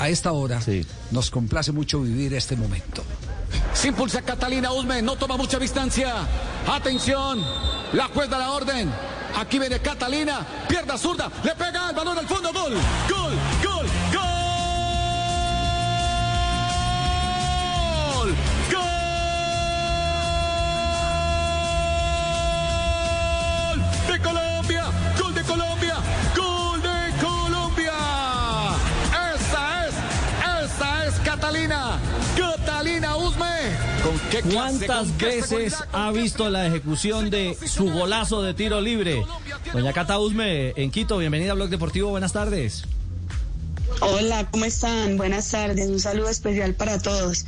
A esta hora nos complace mucho vivir este momento. Se impulsa Catalina Usme, no toma mucha distancia. Atención, la juez da la orden. Aquí viene Catalina, pierda zurda, le pega el balón al fondo, gol, gol, gol, gol. ¿Cuántas veces ha visto la ejecución de su golazo de tiro libre? Doña Cata Usme, en Quito, bienvenida a Blog Deportivo, buenas tardes. Hola, ¿cómo están? Buenas tardes, un saludo especial para todos.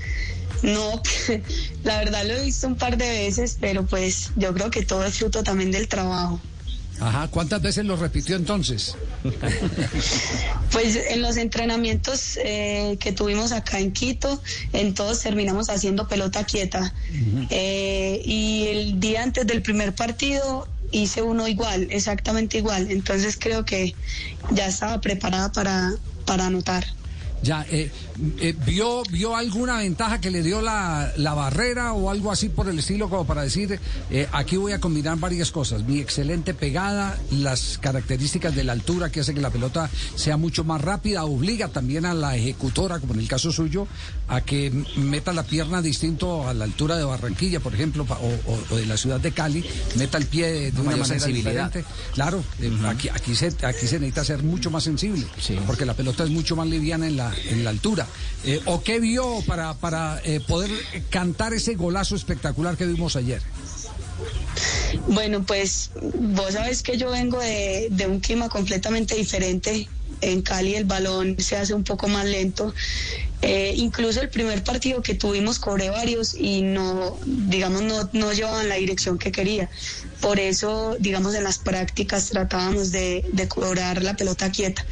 No, la verdad lo he visto un par de veces, pero pues yo creo que todo es fruto también del trabajo. Ajá, ¿cuántas veces lo repitió entonces? Pues en los entrenamientos eh, que tuvimos acá en Quito, en todos terminamos haciendo pelota quieta. Eh, y el día antes del primer partido hice uno igual, exactamente igual. Entonces creo que ya estaba preparada para, para anotar. Ya, eh, eh, ¿vio, ¿vio alguna ventaja que le dio la, la barrera o algo así por el estilo como para decir, eh, aquí voy a combinar varias cosas? Mi excelente pegada, las características de la altura que hace que la pelota sea mucho más rápida, obliga también a la ejecutora, como en el caso suyo, a que meta la pierna distinto a la altura de Barranquilla, por ejemplo, pa- o, o- o de la ciudad de Cali, meta el pie de, una manera sensibilidad. diferente. Claro, eh, aquí, aquí, se, aquí se necesita ser mucho más sensible, Sí. porque la pelota es mucho más liviana en la, en la altura. Eh, ¿O qué vio para, para eh, poder cantar ese golazo espectacular que vimos ayer? Bueno, pues vos sabes que yo vengo de, de un clima completamente diferente. En Cali el balón se hace un poco más lento. Eh, incluso el primer partido que tuvimos cobré varios y no, digamos, no, no llevaban la dirección que quería. Por eso, digamos, en las prácticas tratábamos de, de cobrar la pelota quieta.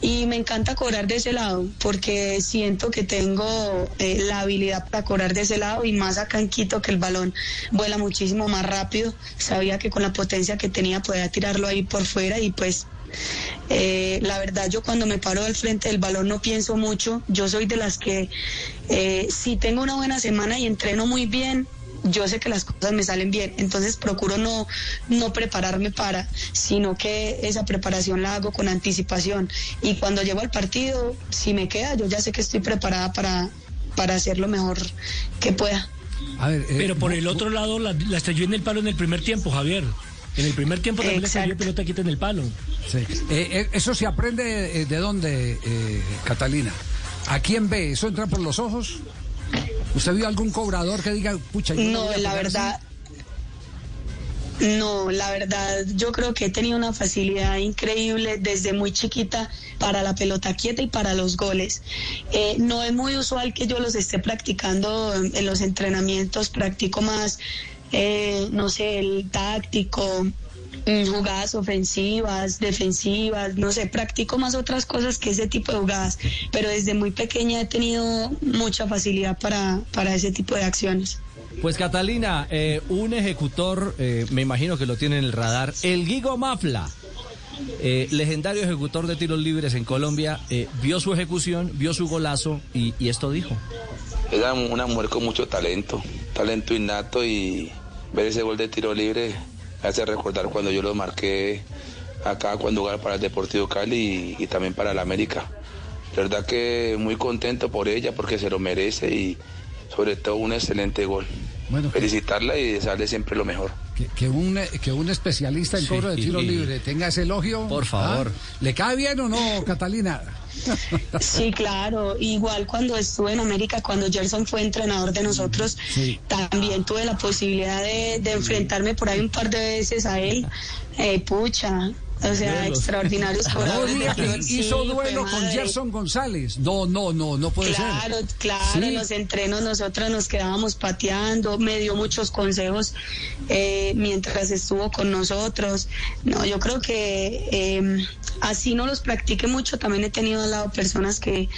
Y me encanta cobrar de ese lado porque siento que tengo eh, la habilidad para cobrar de ese lado y más acá en Quito que el balón vuela muchísimo más rápido. Sabía que con la potencia que tenía podía tirarlo ahí por fuera y pues eh, la verdad, yo cuando me paro al frente del balón no pienso mucho. Yo soy de las que eh, si tengo una buena semana y entreno muy bien, yo sé que las cosas me salen bien. Entonces procuro no, no prepararme para, sino que esa preparación la hago con anticipación. Y cuando llego al partido, si me queda, yo ya sé que estoy preparada para, para hacer lo mejor que pueda. A ver, eh, Pero por el otro lado la, la estrelló en el palo en el primer tiempo, Javier. En el primer tiempo también le estrelló Exacto. pelota quita en el palo. sí. Eh, eh, ¿Eso se aprende eh, de dónde, eh, Catalina? ¿A quién ve? ¿Eso entra por los ojos? ¿Usted vio algún cobrador que diga, pucha, yo No, a la pegar así"? verdad. No, la verdad, yo creo que he tenido una facilidad increíble desde muy chiquita para la pelota quieta y para los goles. Eh, no es muy usual que yo los esté practicando en los entrenamientos, practico más, eh, no sé, el táctico, mm, jugadas ofensivas, defensivas, no sé, practico más otras cosas que ese tipo de jugadas, pero desde muy pequeña he tenido mucha facilidad para, para ese tipo de acciones. Pues Catalina, eh, un ejecutor, eh, me imagino que lo tiene en el radar, el Guigo Mafla, eh, legendario ejecutor de tiros libres en Colombia, eh, vio su ejecución, vio su golazo y, y esto dijo. Era una mujer con mucho talento, talento innato y ver ese gol de tiro libre hace recordar cuando yo lo marqué acá cuando jugaba para el Deportivo Cali y, y también para el América. La verdad que muy contento por ella porque se lo merece y sobre todo un excelente gol. Bueno, Felicitarla y desearle siempre lo mejor. Que, que un, que un especialista en Sí. cobro de tiro libre tenga ese elogio. Por favor. ¿ah? ¿Le cae bien o no, Catalina? Sí, claro. Igual cuando estuve en América, cuando Gerson fue entrenador de nosotros, Sí. también tuve la posibilidad de, de enfrentarme por ahí un par de veces a él. Eh, pucha, o sea, extraordinarios No diga que. Sí, hizo duelo con. Gerson González. No, no, no, no puede Claro, ser. claro, Sí. en los entrenos nosotros nos quedábamos pateando, me dio muchos consejos eh, mientras estuvo con nosotros. No, yo creo que eh, así no los practique mucho, también he tenido al lado personas que,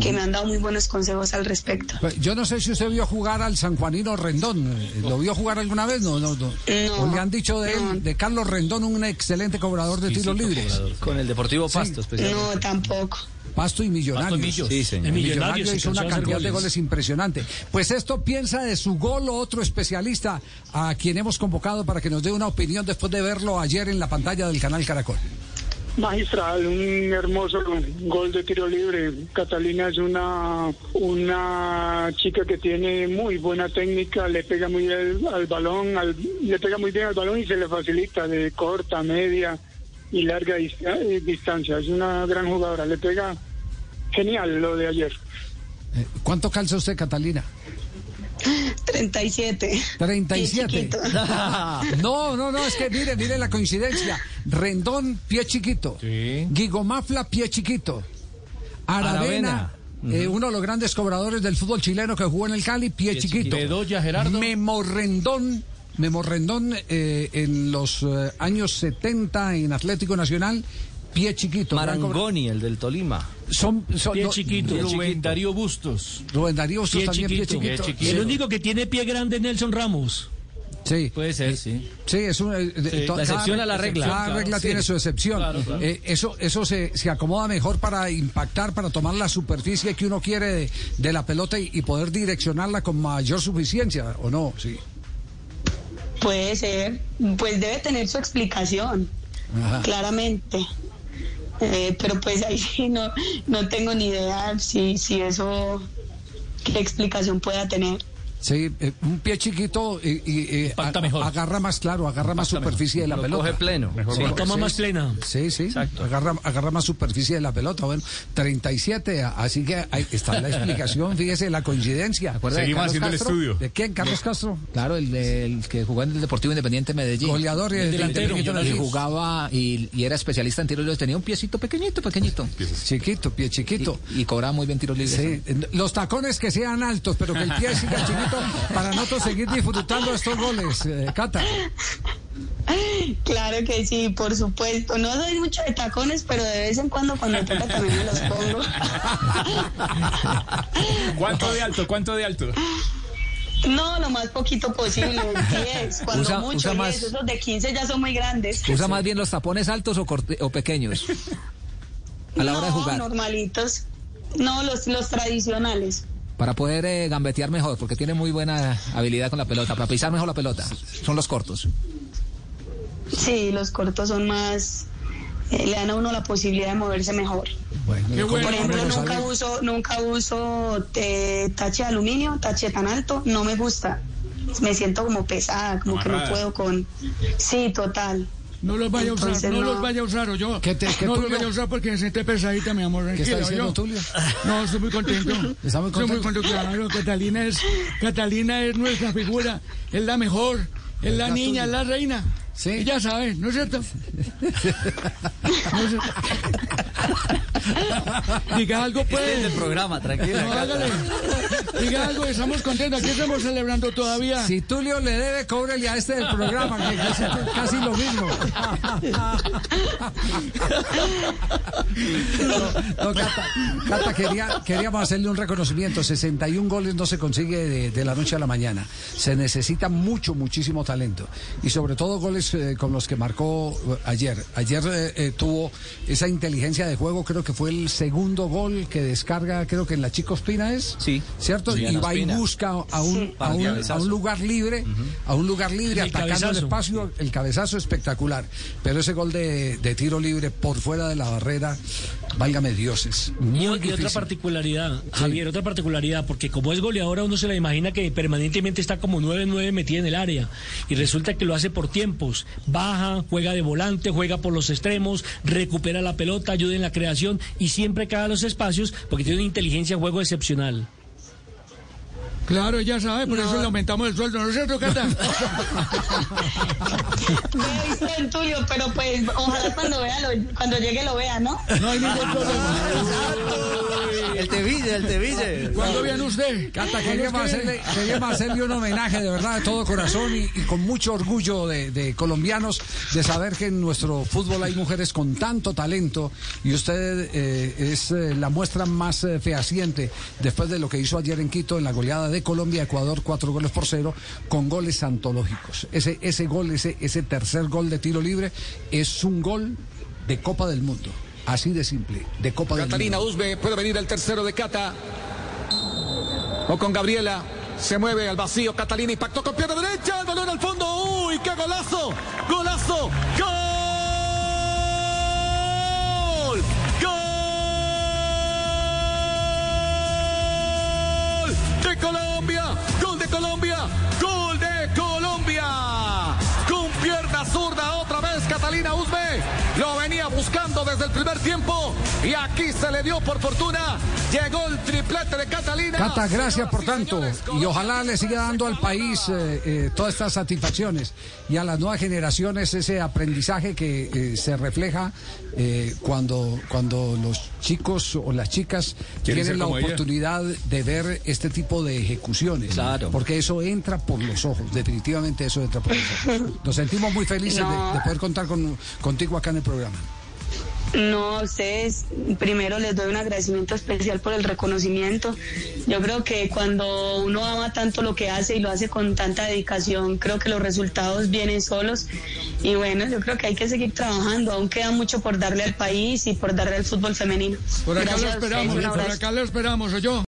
que me han dado muy buenos consejos al respecto. Pues, Yo no sé si usted vio jugar al sanjuanino Rendón. Eh, ¿Lo vio jugar alguna vez? No, no, no. No, ¿O le han dicho de no. él, de Carlos Rendón, un excelente cobrador de tiros libres? Con el Deportivo Pasto, especialmente. No, tampoco. Pasto y Millonarios. Millos. Sí, señor. El Millonarios hizo una cantidad de goles impresionante. Pues esto piensa de su gol otro especialista a quien hemos convocado para que nos dé una opinión después de verlo ayer en la pantalla del canal Caracol. Magistral, un hermoso gol de tiro libre. Catalina es una, una chica que tiene muy buena técnica, le pega muy bien al, balón, al- le pega muy bien al balón y se le facilita de corta, media y larga eh, distancia. Es una gran jugadora, le pega genial lo de ayer. Eh, ¿Cuánto calza usted, Catalina? 37. 37. Pie chiquito. No, no, no, es que mire, mire la coincidencia. Rendón, pie chiquito. Sí. Guigo Mafla, pie chiquito. Aravena, Aravena. eh, uno de los grandes cobradores del fútbol chileno que jugó en el Cali, pie, chiquito. Bedoya, Gerardo. Memo Rendón, Memo Rendón eh, en los eh, años 70 en Atlético Nacional, pie chiquito. Marangoni, el del Tolima. Son, son- Pie no, chiquito. Rubén Darío Bustos. Rubén Darío Bustos Pie también, chiquito. pie chiquito. El único que tiene pie grande es Nelson Ramos. Sí. Puede ser, sí. Sí, es una, eh, Sí, la excepción a la regla. Cada Claro, regla sí. tiene su excepción. Claro, claro. Eh, eso eso se, se acomoda mejor para impactar, para tomar la superficie que uno quiere de, de la pelota y, y poder direccionarla con mayor suficiencia, ¿o no? Sí. Puede ser, pues debe tener su explicación, Ajá. claramente. Eh, pero pues ahí sí no, no tengo ni idea si, si eso, qué explicación pueda tener. Sí, eh, un pie chiquito y, y, eh, a- mejor. agarra más claro, agarra más superficie de la Lo pelota. coge pleno. Sí, La toma sí. más plena. Sí, sí, agarra, agarra más superficie de la pelota. Bueno, 37, así que ahí está la explicación, fíjese la coincidencia. Seguimos haciendo el estudio. ¿De quién, Carlos Castro? Claro, el, de- el que jugó en el Deportivo Independiente de Medellín. Goleador y El delantero, Y Millonarios. jugaba y, y era especialista en tiros libres. Tenía un piecito pequeñito, pequeñito. Chiquito, pie chiquito. Y, y cobraba muy bien tiros libres. Sí, los tacones que sean altos, pero que el pie siga chiquito para nosotros seguir disfrutando estos goles, eh, Cata. Claro que sí, por supuesto. No soy mucho de tacones, pero de vez en cuando cuando toca también me los pongo. ¿Cuánto de alto? ¿Cuánto de alto? No, lo más poquito posible, 10, cuando Usa- mucho, usa 10, más- esos de 15 ya son muy grandes. ¿Usa más bien los tapones altos o, corte- o pequeños? A la hora de No, jugar. normalitos. No, los, los tradicionales. Para poder eh, gambetear mejor, porque tiene muy buena habilidad con la pelota. Para pisar mejor la pelota. Son los cortos. Sí, los cortos son más... eh, le dan a uno la posibilidad de moverse mejor. Bueno, Por ¿cómo ejemplo, lo nunca uso, nunca uso eh, tache de aluminio, tache tan alto, no me gusta. Me siento como pesada, como que no puedo con... Sí, total. No los vaya a usar, no, no. los vaya a usar, o yo. ¿Qué te- qué no los vaya a usar porque se siente pesadita, mi amor. ¿Qué está diciendo yo. Tulio? No, estoy muy contento. ¿Está muy Estoy muy contento? claro. Catalina es, Catalina es nuestra figura, es la mejor, es la ¿Verdad, niña, es la reina. Sí. Ella sabe, ¿no es cierto? No es cierto. Diga algo, Este es el pues. programa, tranquilo. No, hágale. Diga algo, estamos contentos. Aquí estamos celebrando todavía. Si Tulio le debe, cóbrele a este del programa, que casi, casi lo mismo. No, no, Cata, Cata, quería, queríamos hacerle un reconocimiento. 61 goles no se consigue de, de la noche a la mañana. Se necesita mucho, muchísimo talento. Y sobre todo goles eh, con los que marcó eh, ayer. Ayer eh, eh, tuvo esa inteligencia de juego, creo que fue el segundo gol que descarga, creo que en la Chico Espina es. Sí. ¿Cierto? Y va y busca a un, a un, cabezazo. a un lugar libre, a un lugar libre, El atacando el espacio, el cabezazo espectacular. Pero ese gol de, de tiro libre por fuera de la barrera, válgame dioses. Muy Y, y otra particularidad, Javier, otra particularidad, porque como es goleadora uno se la imagina que permanentemente está como 9-9 metida en el área y resulta que lo hace por tiempos, baja, juega de volante, juega por los extremos, recupera la pelota, ayuda en la creación y siempre cae a los espacios porque tiene una inteligencia de juego excepcional. Claro, ella sabe, por eso le aumentamos el sueldo, ¿no es cierto, Cata? En Tulio, pero pues ojalá cuando vea lo- cuando llegue lo vea, ¿no? No hay ningún problema. El Teville, el Teville. ¿Cuándo viene usted? Cata, queríamos hacerle, queríamos hacerle un homenaje de verdad de todo corazón y, y con mucho orgullo de, de colombianos de saber que en nuestro fútbol hay mujeres con tanto talento y usted eh, es eh, la muestra más eh, fehaciente después de lo que hizo ayer en Quito en la goleada de Colombia, Ecuador, cuatro goles por cero, con goles antológicos. Ese, ese gol, ese, ese tercer gol de tiro libre es un gol de Copa del Mundo. Así de simple, de Copa del Catalina. Usbe puede venir el tercero de Cata. O con Gabriela. Se mueve al vacío. Catalina impactó con pierna derecha. El balón al fondo. ¡Uy, qué golazo! ¡Golazo! ¡Gol! ¡Gol! ¡De Colombia! ¡Gol de Colombia! ¡Gol de Colombia! Con pierna zurda otra vez Catalina Usbe. Lo venía buscando desde el primer tiempo. Y aquí se le dio por fortuna. Llegó el triplete de Catalina. Cata, gracias por tanto. Y ojalá le siga dando al país eh, eh, todas estas satisfacciones y a las nuevas generaciones ese aprendizaje que eh, se refleja eh, cuando, cuando los chicos o las chicas ¿Quieren tienen la ella? oportunidad de ver este tipo de ejecuciones. Claro. Porque eso entra por los ojos, definitivamente eso entra por los ojos. Nos sentimos muy felices de- de, poder contar con, contigo acá en el programa. No, a ustedes primero les doy un agradecimiento especial por el reconocimiento. Yo creo que cuando uno ama tanto lo que hace y lo hace con tanta dedicación, creo que los resultados vienen solos. Y bueno, yo creo que hay que seguir trabajando. Aún queda mucho por darle al país y por darle al fútbol femenino. Por acá Gracias lo esperamos, por acá lo esperamos, yo.